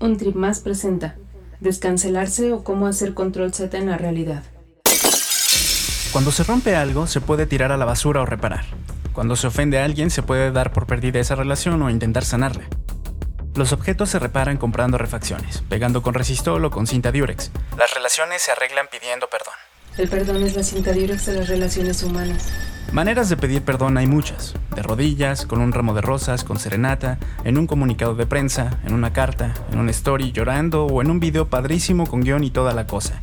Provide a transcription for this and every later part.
Un trip más presenta Descancelarse o cómo hacer control Z en la realidad. Cuando se rompe algo, se puede tirar a la basura o reparar. Cuando se ofende a alguien, se puede dar por perdida esa relación o intentar sanarla. Los objetos se reparan comprando refacciones, pegando con resistol o con cinta diurex. Las relaciones se arreglan pidiendo perdón. El perdón es la cinta diurex de las relaciones humanas. Maneras de pedir perdón hay muchas. De rodillas, con un ramo de rosas, con serenata, en un comunicado de prensa, en una carta, en una story llorando o en un video padrísimo con guion y toda la cosa.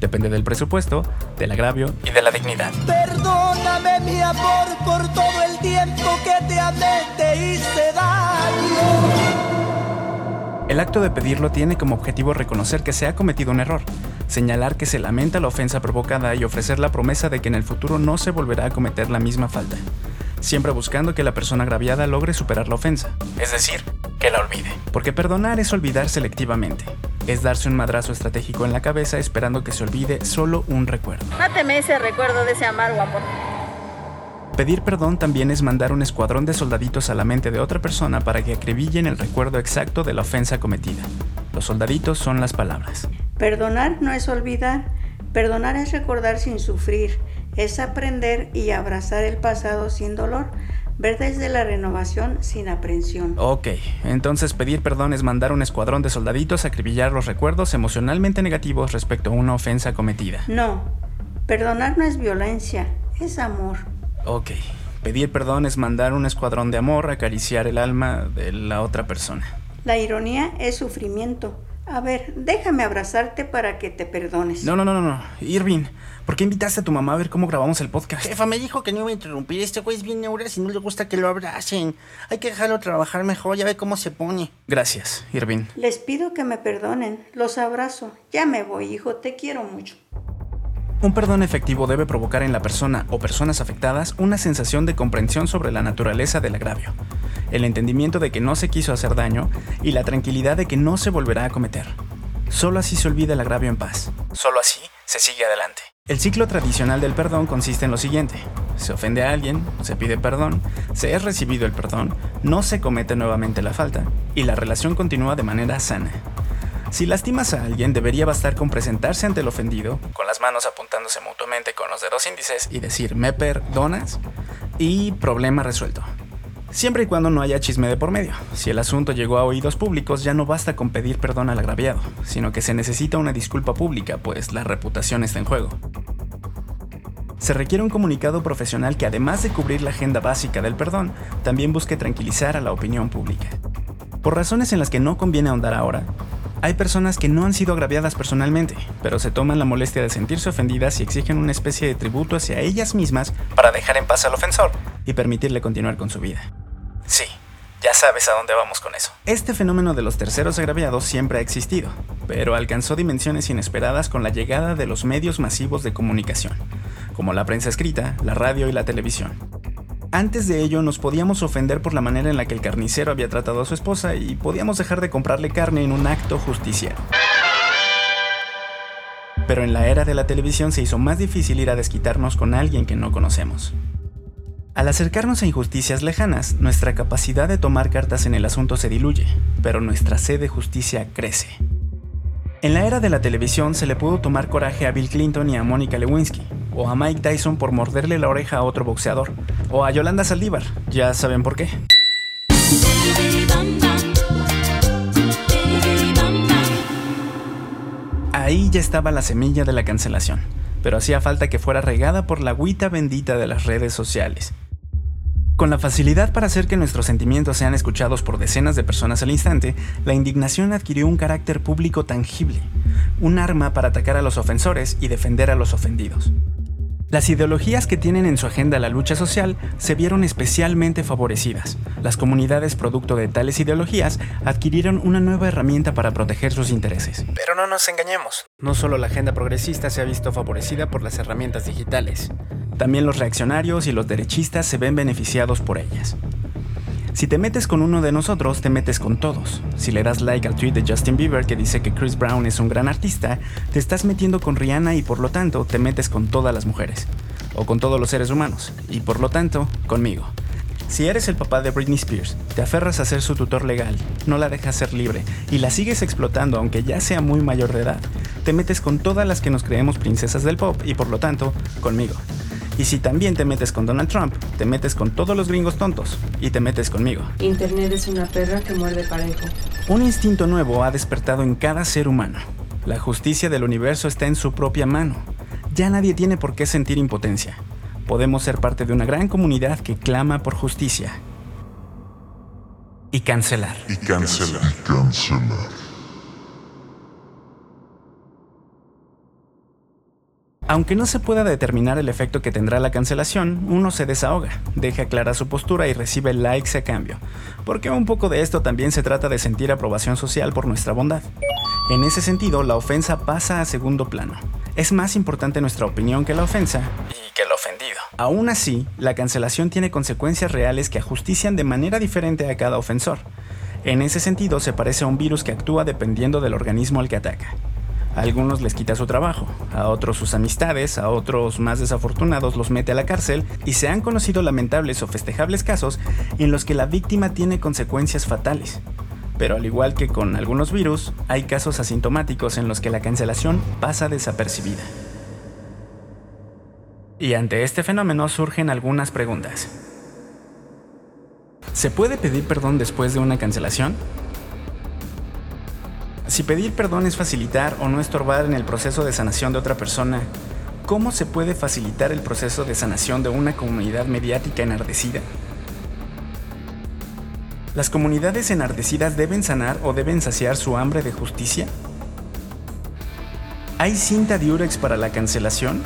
Depende del presupuesto, del agravio y de la dignidad. Perdóname mi amor por todo el tiempo que te amé, te hice daño. El acto de pedirlo tiene como objetivo reconocer que se ha cometido un error, señalar que se lamenta la ofensa provocada y ofrecer la promesa de que en el futuro no se volverá a cometer la misma falta, siempre buscando que la persona agraviada logre superar la ofensa, es decir, que la olvide. Porque perdonar es olvidar selectivamente, es darse un madrazo estratégico en la cabeza esperando que se olvide solo un recuerdo. Máteme ese recuerdo de ese amargo amor. Pedir perdón también es mandar un escuadrón de soldaditos a la mente de otra persona para que acribillen el recuerdo exacto de la ofensa cometida. Los soldaditos son las palabras. Perdonar no es olvidar, perdonar es recordar sin sufrir, es aprender y abrazar el pasado sin dolor, ver desde la renovación sin aprensión. Ok, entonces pedir perdón es mandar un escuadrón de soldaditos a acribillar los recuerdos emocionalmente negativos respecto a una ofensa cometida. No, perdonar no es violencia, es amor. Ok, pedir perdón es mandar un escuadrón de amor a acariciar el alma de la otra persona. La ironía es sufrimiento. A ver, déjame abrazarte para que te perdones. No, no, no, no, no. Irving, ¿por qué invitaste a tu mamá a ver cómo grabamos el podcast? Jefa, me dijo que no iba a interrumpir. Este güey es bien neuras y no le gusta que lo abracen. Hay que dejarlo trabajar mejor, ya ve cómo se pone. Gracias, Irving. Les pido que me perdonen. Los abrazo. Ya me voy, hijo. Te quiero mucho. Un perdón efectivo debe provocar en la persona o personas afectadas una sensación de comprensión sobre la naturaleza del agravio, el entendimiento de que no se quiso hacer daño y la tranquilidad de que no se volverá a cometer. Solo así se olvida el agravio en paz. Solo así se sigue adelante. El ciclo tradicional del perdón consiste en lo siguiente. Se ofende a alguien, se pide perdón, se es recibido el perdón, no se comete nuevamente la falta y la relación continúa de manera sana. Si lastimas a alguien, debería bastar con presentarse ante el ofendido, con las manos apuntándose mutuamente con los dedos índices y decir me perdonas y problema resuelto. Siempre y cuando no haya chisme de por medio. Si el asunto llegó a oídos públicos, ya no basta con pedir perdón al agraviado, sino que se necesita una disculpa pública, pues la reputación está en juego. Se requiere un comunicado profesional que además de cubrir la agenda básica del perdón, también busque tranquilizar a la opinión pública. Por razones en las que no conviene ahondar ahora, hay personas que no han sido agraviadas personalmente, pero se toman la molestia de sentirse ofendidas y exigen una especie de tributo hacia ellas mismas para dejar en paz al ofensor y permitirle continuar con su vida. Sí, ya sabes a dónde vamos con eso. Este fenómeno de los terceros agraviados siempre ha existido, pero alcanzó dimensiones inesperadas con la llegada de los medios masivos de comunicación, como la prensa escrita, la radio y la televisión. Antes de ello nos podíamos ofender por la manera en la que el carnicero había tratado a su esposa y podíamos dejar de comprarle carne en un acto justiciero. Pero en la era de la televisión se hizo más difícil ir a desquitarnos con alguien que no conocemos. Al acercarnos a injusticias lejanas, nuestra capacidad de tomar cartas en el asunto se diluye, pero nuestra sed de justicia crece. En la era de la televisión se le pudo tomar coraje a Bill Clinton y a Mónica Lewinsky, o a Mike Tyson por morderle la oreja a otro boxeador, o a Yolanda Saldívar, ya saben por qué. Ahí ya estaba la semilla de la cancelación, pero hacía falta que fuera regada por la agüita bendita de las redes sociales. Con la facilidad para hacer que nuestros sentimientos sean escuchados por decenas de personas al instante, la indignación adquirió un carácter público tangible, un arma para atacar a los ofensores y defender a los ofendidos. Las ideologías que tienen en su agenda la lucha social se vieron especialmente favorecidas. Las comunidades producto de tales ideologías adquirieron una nueva herramienta para proteger sus intereses. Pero no nos engañemos, no solo la agenda progresista se ha visto favorecida por las herramientas digitales, también los reaccionarios y los derechistas se ven beneficiados por ellas. Si te metes con uno de nosotros, te metes con todos. Si le das like al tweet de Justin Bieber que dice que Chris Brown es un gran artista, te estás metiendo con Rihanna y por lo tanto te metes con todas las mujeres. o con todos los seres humanos, y por lo tanto, conmigo. Si eres el papá de Britney Spears, te aferras a ser su tutor legal, no la dejas ser libre y la sigues explotando aunque ya sea muy mayor de edad, te metes con todas las que nos creemos princesas del pop y por lo tanto, conmigo. Y si también te metes con Donald Trump, te metes con todos los gringos tontos y te metes conmigo. Internet es una perra que muerde parejo. Un instinto nuevo ha despertado en cada ser humano. La justicia del universo está en su propia mano. Ya nadie tiene por qué sentir impotencia podemos ser parte de una gran comunidad que clama por justicia. Y cancelar. Y cancelar. Y cancelar. Aunque no se pueda determinar el efecto que tendrá la cancelación, uno se desahoga, deja clara su postura y recibe likes a cambio, porque un poco de esto también se trata de sentir aprobación social por nuestra bondad. En ese sentido, la ofensa pasa a segundo plano. Es más importante nuestra opinión que la ofensa y que el ofendido. Aún así, la cancelación tiene consecuencias reales que ajustician de manera diferente a cada ofensor. En ese sentido, se parece a un virus que actúa dependiendo del organismo al que ataca. Algunos les quita su trabajo, a otros sus amistades, a otros más desafortunados los mete a la cárcel y se han conocido lamentables o festejables casos en los que la víctima tiene consecuencias fatales. Pero al igual que con algunos virus, hay casos asintomáticos en los que la cancelación pasa desapercibida. Y ante este fenómeno surgen algunas preguntas. ¿Se puede pedir perdón después de una cancelación? Si pedir perdón es facilitar o no estorbar en el proceso de sanación de otra persona, ¿cómo se puede facilitar el proceso de sanación de una comunidad mediática enardecida? ¿Las comunidades enardecidas deben sanar o deben saciar su hambre de justicia? ¿Hay cinta diurex para la cancelación?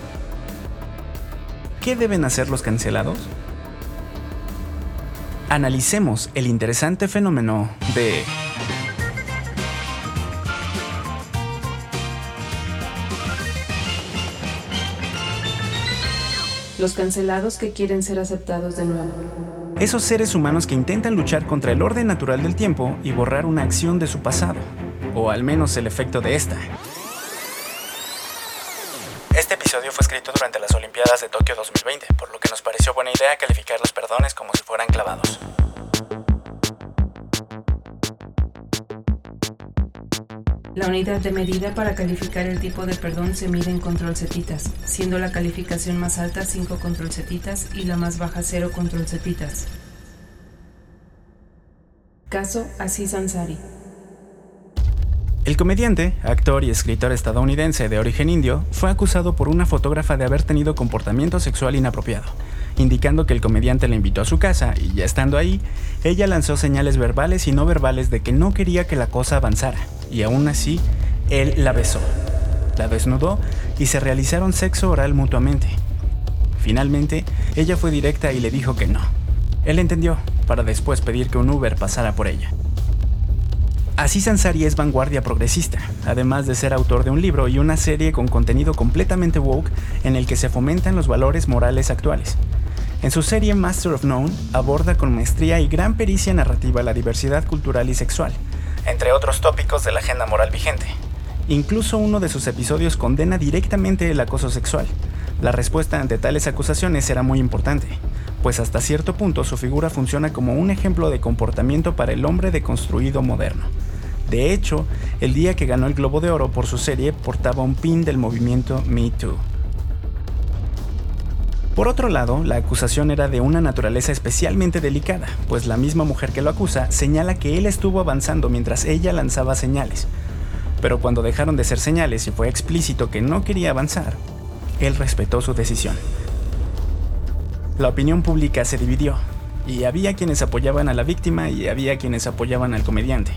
¿Qué deben hacer los cancelados? Analicemos el interesante fenómeno de los cancelados que quieren ser aceptados de nuevo. Esos seres humanos que intentan luchar contra el orden natural del tiempo y borrar una acción de su pasado, o al menos el efecto de esta. Este episodio fue escrito durante las Olimpiadas de Tokio 2020, por lo que nos pareció buena idea calificar los perdones como si fueran clavados. La unidad de medida para calificar el tipo de perdón se mide en control setitas, siendo la calificación más alta 5 control setitas y la más baja 0 control setitas. Caso Aziz Ansari. El comediante, actor y escritor estadounidense de origen indio fue acusado por una fotógrafa de haber tenido comportamiento sexual inapropiado, indicando que el comediante la invitó a su casa y ya estando ahí, ella lanzó señales verbales y no verbales de que no quería que la cosa avanzara, y aún así, él la besó, la desnudó y se realizaron sexo oral mutuamente. Finalmente, ella fue directa y le dijo que no. Él entendió, para después pedir que un Uber pasara por ella. Así Ansari es vanguardia progresista, además de ser autor de un libro y una serie con contenido completamente woke en el que se fomentan los valores morales actuales. En su serie Master of None aborda con maestría y gran pericia narrativa la diversidad cultural y sexual, entre otros tópicos de la agenda moral vigente. Incluso uno de sus episodios condena directamente el acoso sexual. La respuesta ante tales acusaciones era muy importante, pues hasta cierto punto su figura funciona como un ejemplo de comportamiento para el hombre deconstruido moderno. De hecho, el día que ganó el Globo de Oro por su serie portaba un pin del movimiento Me Too. Por otro lado, la acusación era de una naturaleza especialmente delicada, pues la misma mujer que lo acusa señala que él estuvo avanzando mientras ella lanzaba señales. Pero cuando dejaron de ser señales y fue explícito que no quería avanzar, él respetó su decisión. La opinión pública se dividió, y había quienes apoyaban a la víctima y había quienes apoyaban al comediante.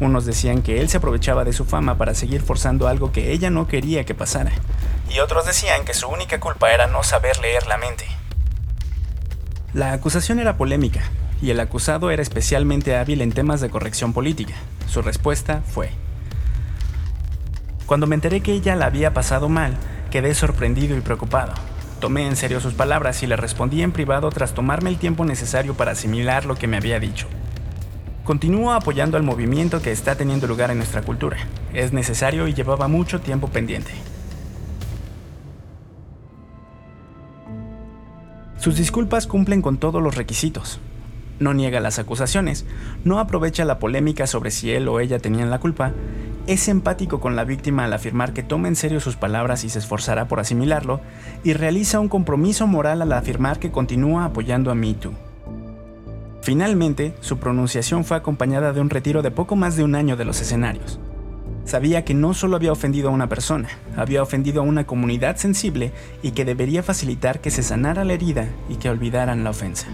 Unos decían que él se aprovechaba de su fama para seguir forzando algo que ella no quería que pasara, y otros decían que su única culpa era no saber leer la mente. La acusación era polémica, y el acusado era especialmente hábil en temas de corrección política. Su respuesta fue, Cuando me enteré que ella la había pasado mal, quedé sorprendido y preocupado. Tomé en serio sus palabras y le respondí en privado tras tomarme el tiempo necesario para asimilar lo que me había dicho. Continúo apoyando al movimiento que está teniendo lugar en nuestra cultura. Es necesario y llevaba mucho tiempo pendiente. Sus disculpas cumplen con todos los requisitos. No niega las acusaciones, no aprovecha la polémica sobre si él o ella tenían la culpa, es empático con la víctima al afirmar que toma en serio sus palabras y se esforzará por asimilarlo, y realiza un compromiso moral al afirmar que continúa apoyando a MeToo. Finalmente, su pronunciación fue acompañada de un retiro de poco más de un año de los escenarios. Sabía que no solo había ofendido a una persona, había ofendido a una comunidad sensible y que debería facilitar que se sanara la herida y que olvidaran la ofensa.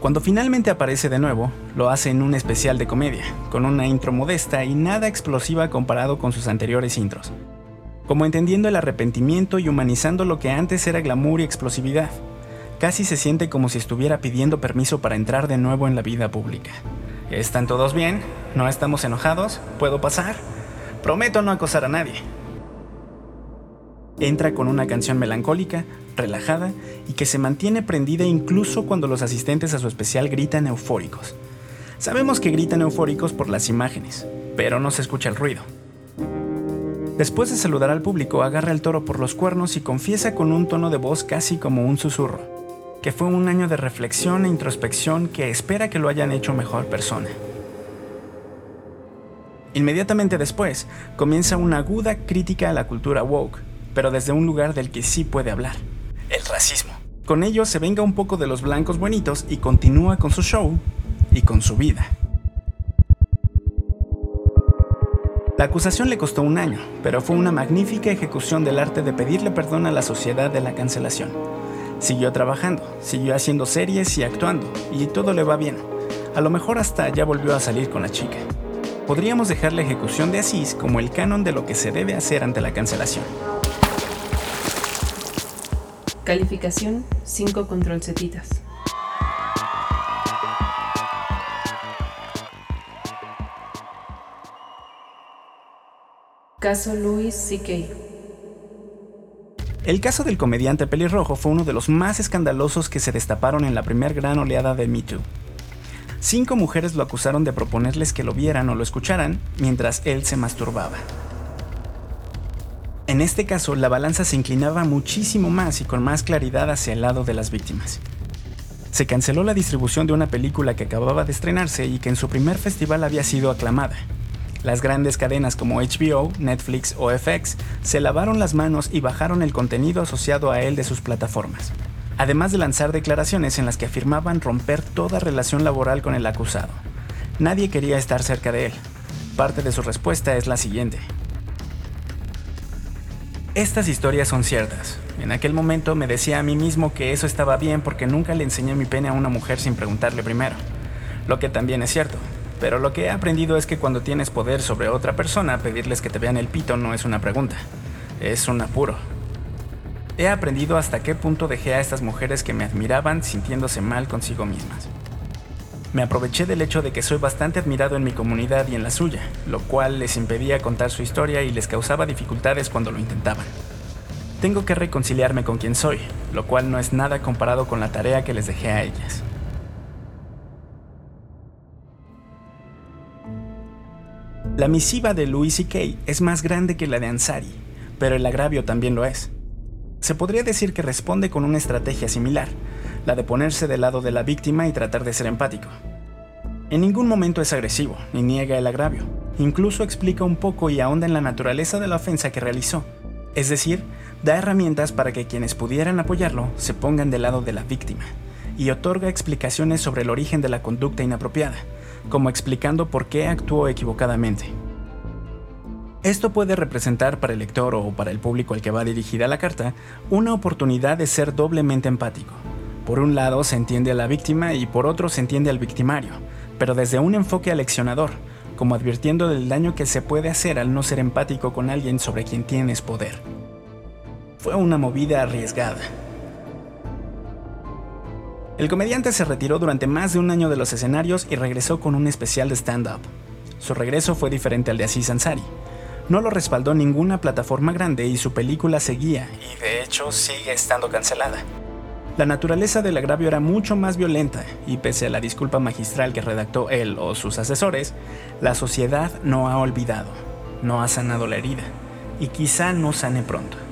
Cuando finalmente aparece de nuevo, lo hace en un especial de comedia, con una intro modesta y nada explosiva comparado con sus anteriores intros, como entendiendo el arrepentimiento y humanizando lo que antes era glamour y explosividad. Casi se siente como si estuviera pidiendo permiso para entrar de nuevo en la vida pública. ¿Están todos bien? ¿No estamos enojados? ¿Puedo pasar? Prometo no acosar a nadie. Entra con una canción melancólica, relajada y que se mantiene prendida incluso cuando los asistentes a su especial gritan eufóricos. Sabemos que gritan eufóricos por las imágenes, pero no se escucha el ruido. Después de saludar al público, agarra el toro por los cuernos y confiesa con un tono de voz casi como un susurro, que fue un año de reflexión e introspección que espera que lo hayan hecho mejor persona. Inmediatamente después, comienza una aguda crítica a la cultura woke, pero desde un lugar del que sí puede hablar, el racismo. Con ello se venga un poco de los blancos bonitos y continúa con su show y con su vida. La acusación le costó un año, pero fue una magnífica ejecución del arte de pedirle perdón a la sociedad de la cancelación. Siguió trabajando, siguió haciendo series y actuando, y todo le va bien. A lo mejor hasta ya volvió a salir con la chica. Podríamos dejar la ejecución de Asís como el canon de lo que se debe hacer ante la cancelación. Calificación 5 control. Caso Louis C.K. El caso del comediante pelirrojo fue uno de los más escandalosos que se destaparon en la primera gran oleada de Me Too. Cinco mujeres lo acusaron de proponerles que lo vieran o lo escucharan mientras él se masturbaba. En este caso, la balanza se inclinaba muchísimo más y con más claridad hacia el lado de las víctimas. Se canceló la distribución de una película que acababa de estrenarse y que en su primer festival había sido aclamada. Las grandes cadenas como HBO, Netflix o FX se lavaron las manos y bajaron el contenido asociado a él de sus plataformas, además de lanzar declaraciones en las que afirmaban romper toda relación laboral con el acusado. Nadie quería estar cerca de él. Parte de su respuesta es la siguiente. Estas historias son ciertas. En aquel momento me decía a mí mismo que eso estaba bien porque nunca le enseñé mi pene a una mujer sin preguntarle primero. Lo que también es cierto. Pero lo que he aprendido es que cuando tienes poder sobre otra persona, pedirles que te vean el pito no es una pregunta, es un apuro. He aprendido hasta qué punto dejé a estas mujeres que me admiraban sintiéndose mal consigo mismas. Me aproveché del hecho de que soy bastante admirado en mi comunidad y en la suya, lo cual les impedía contar su historia y les causaba dificultades cuando lo intentaban. Tengo que reconciliarme con quien soy, lo cual no es nada comparado con la tarea que les dejé a ellas. La misiva de Louis C.K. es más grande que la de Ansari, pero el agravio también lo es. Se podría decir que responde con una estrategia similar, la de ponerse del lado de la víctima y tratar de ser empático. En ningún momento es agresivo, ni niega el agravio. Incluso explica un poco y ahonda en la naturaleza de la ofensa que realizó. Es decir, da herramientas para que quienes pudieran apoyarlo se pongan del lado de la víctima, y otorga explicaciones sobre el origen de la conducta inapropiada, como explicando por qué actuó equivocadamente. Esto puede representar para el lector o para el público al que va dirigida la carta una oportunidad de ser doblemente empático, por un lado se entiende a la víctima y por otro se entiende al victimario, pero desde un enfoque aleccionador, como advirtiendo del daño que se puede hacer al no ser empático con alguien sobre quien tienes poder. Fue una movida arriesgada. El comediante se retiró durante más de un año de los escenarios y regresó con un especial de stand-up. Su regreso fue diferente al de Aziz Ansari. No lo respaldó ninguna plataforma grande y su película seguía, y de hecho sigue estando cancelada. La naturaleza del agravio era mucho más violenta y pese a la disculpa magistral que redactó él o sus asesores, la sociedad no ha olvidado, no ha sanado la herida y quizá no sane pronto.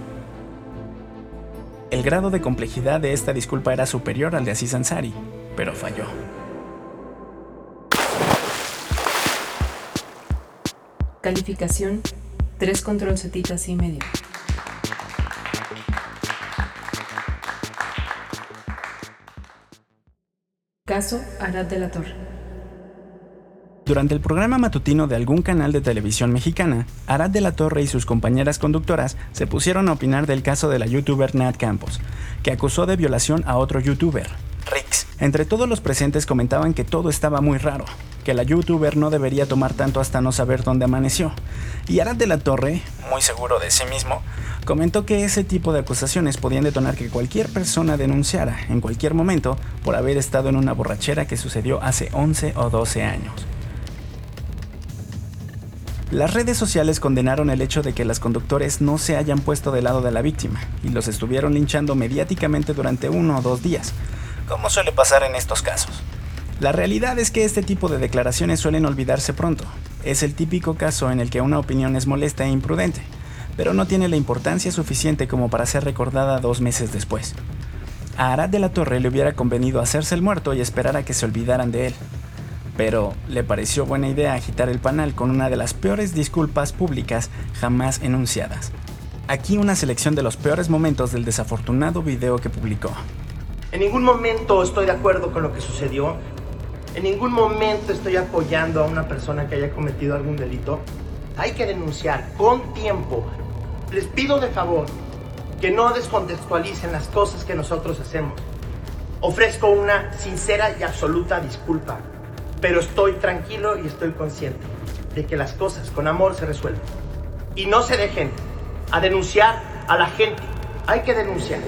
El grado de complejidad de esta disculpa era superior al de Aziz Ansari, pero falló. Calificación 3 control setitas y medio. Caso Arad de la Torre. Durante el programa matutino de algún canal de televisión mexicana, Arad de la Torre y sus compañeras conductoras se pusieron a opinar del caso de la youtuber Nat Campos, que acusó de violación a otro youtuber, Rix. Entre todos los presentes comentaban que todo estaba muy raro, que la youtuber no debería tomar tanto hasta no saber dónde amaneció. Y Arad de la Torre, muy seguro de sí mismo, comentó que ese tipo de acusaciones podían detonar que cualquier persona denunciara en cualquier momento por haber estado en una borrachera que sucedió hace 11 o 12 años. Las redes sociales condenaron el hecho de que las conductores no se hayan puesto del lado de la víctima y los estuvieron linchando mediáticamente durante uno o dos días, como suele pasar en estos casos. La realidad es que este tipo de declaraciones suelen olvidarse pronto. Es el típico caso en el que una opinión es molesta e imprudente, pero no tiene la importancia suficiente como para ser recordada dos meses después. A Arad de la Torre le hubiera convenido hacerse el muerto y esperar a que se olvidaran de él, pero le pareció buena idea agitar el panal con una de las peores disculpas públicas jamás enunciadas. Aquí una selección de los peores momentos del desafortunado video que publicó. En ningún momento estoy de acuerdo con lo que sucedió. En ningún momento estoy apoyando a una persona que haya cometido algún delito. Hay que denunciar con tiempo. Les pido de favor que no descontextualicen las cosas que nosotros hacemos. Ofrezco una sincera y absoluta disculpa pero estoy tranquilo y estoy consciente de que las cosas con amor se resuelven. Y no se dejen a denunciar a la gente. Hay que denunciar.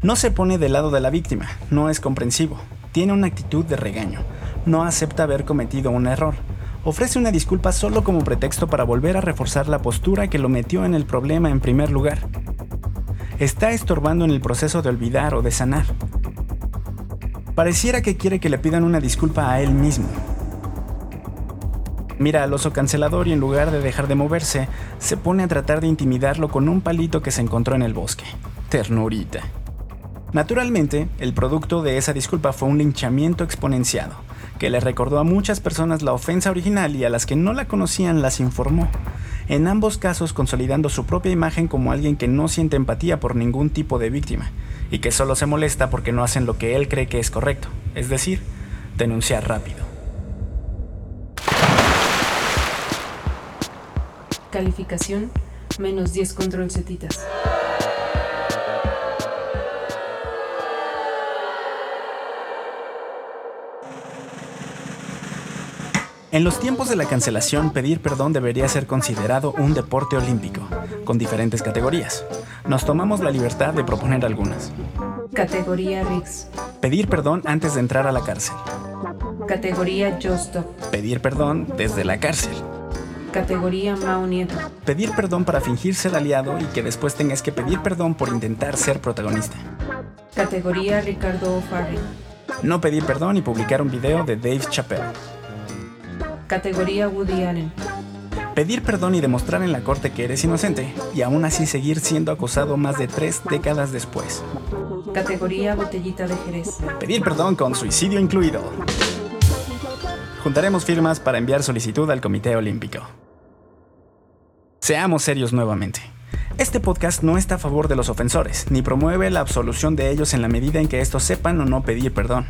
No se pone del lado de la víctima, no es comprensivo, tiene una actitud de regaño, no acepta haber cometido un error, ofrece una disculpa solo como pretexto para volver a reforzar la postura que lo metió en el problema en primer lugar está estorbando en el proceso de olvidar o de sanar. Pareciera que quiere que le pidan una disculpa a él mismo. Mira al oso cancelador y en lugar de dejar de moverse, se pone a tratar de intimidarlo con un palito que se encontró en el bosque. Ternurita. Naturalmente, el producto de esa disculpa fue un linchamiento exponenciado, que le recordó a muchas personas la ofensa original y a las que no la conocían las informó, en ambos casos consolidando su propia imagen como alguien que no siente empatía por ningún tipo de víctima y que solo se molesta porque no hacen lo que él cree que es correcto, es decir, denunciar rápido. Calificación menos 10 control. En los tiempos de la cancelación, pedir perdón debería ser considerado un deporte olímpico, con diferentes categorías. Nos tomamos la libertad de proponer algunas. Categoría Rix. Pedir perdón antes de entrar a la cárcel. Categoría Stop. Pedir perdón desde la cárcel. Categoría Mao Nieto. Pedir perdón para fingir ser aliado y que después tengas que pedir perdón por intentar ser protagonista. Categoría Ricardo O'Farrill. No pedir perdón y publicar un video de Dave Chappelle. Categoría Woody Allen. Pedir perdón y demostrar en la corte que eres inocente y aún así seguir siendo acusado más de tres décadas después. Categoría Botellita de Jerez. Pedir perdón con suicidio incluido. Juntaremos firmas para enviar solicitud al Comité Olímpico. Seamos serios nuevamente. Este podcast no está a favor de los ofensores, ni promueve la absolución de ellos en la medida en que estos sepan o no pedir perdón.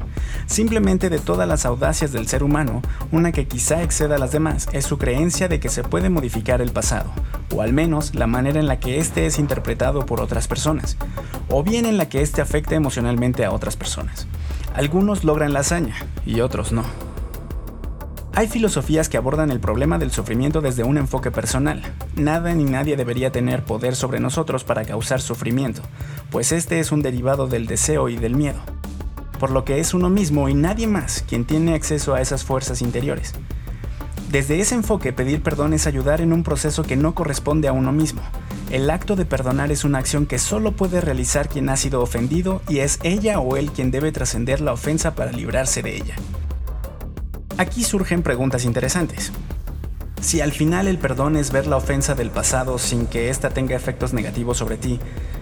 Simplemente de todas las audacias del ser humano, una que quizá exceda a las demás es su creencia de que se puede modificar el pasado, o al menos la manera en la que éste es interpretado por otras personas, o bien en la que éste afecta emocionalmente a otras personas. Algunos logran la hazaña y otros no. Hay filosofías que abordan el problema del sufrimiento desde un enfoque personal. Nada ni nadie debería tener poder sobre nosotros para causar sufrimiento, pues este es un derivado del deseo y del miedo. Por lo que es uno mismo y nadie más quien tiene acceso a esas fuerzas interiores. Desde ese enfoque, pedir perdón es ayudar en un proceso que no corresponde a uno mismo. El acto de perdonar es una acción que solo puede realizar quien ha sido ofendido y es ella o él quien debe trascender la ofensa para librarse de ella. Aquí surgen preguntas interesantes. Si al final el perdón es ver la ofensa del pasado sin que ésta tenga efectos negativos sobre ti,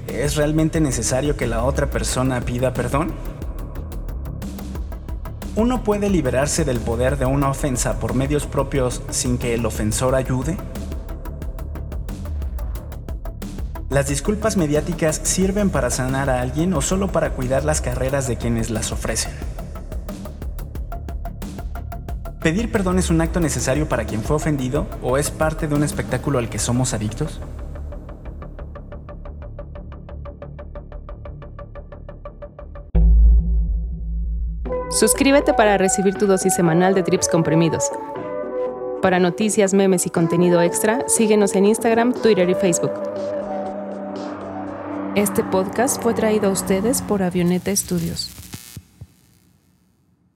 ¿es realmente necesario que la otra persona pida perdón? ¿Uno puede liberarse del poder de una ofensa por medios propios sin que el ofensor ayude? ¿Las disculpas mediáticas sirven para sanar a alguien o solo para cuidar las carreras de quienes las ofrecen? ¿Pedir perdón es un acto necesario para quien fue ofendido o es parte de un espectáculo al que somos adictos? Suscríbete para recibir tu dosis semanal de trips comprimidos. Para noticias, memes y contenido extra, síguenos en Instagram, Twitter y Facebook. Este podcast fue traído a ustedes por Avioneta Studios.